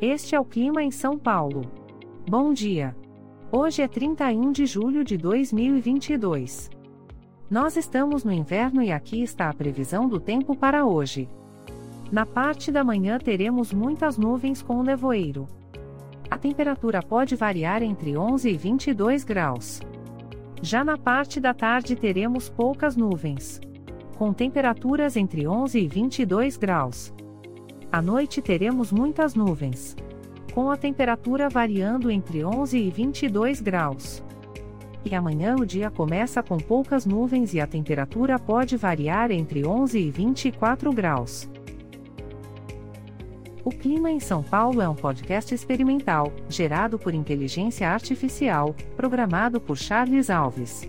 Este é o clima em São Paulo. Bom dia. Hoje é 31 de julho de 2022. Nós estamos no inverno e aqui está a previsão do tempo para hoje. Na parte da manhã teremos muitas nuvens com nevoeiro. A temperatura pode variar entre 11 e 22 graus. Já na parte da tarde teremos poucas nuvens. Com temperaturas entre 11 e 22 graus. À noite teremos muitas nuvens. Com a temperatura variando entre 11 e 22 graus. E amanhã o dia começa com poucas nuvens e a temperatura pode variar entre 11 e 24 graus. O Clima em São Paulo é um podcast experimental, gerado por inteligência artificial, programado por Charles Alves.